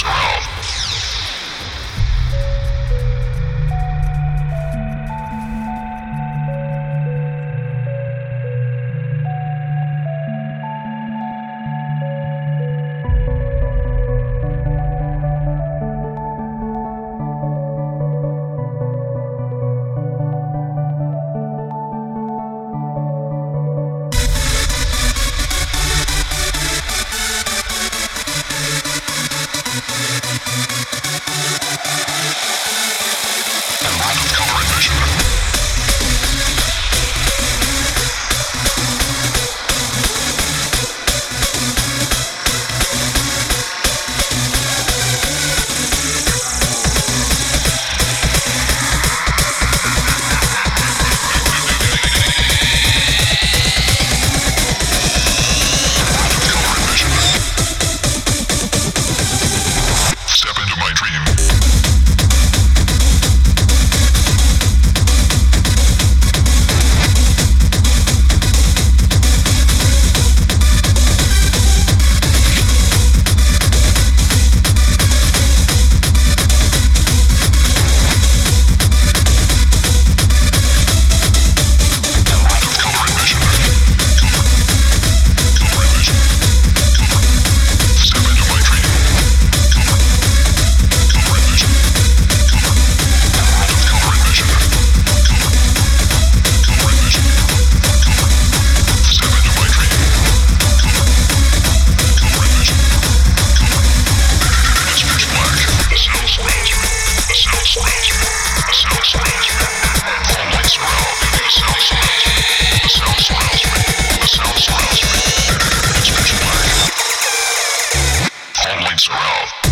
Scroll. Only Terrell.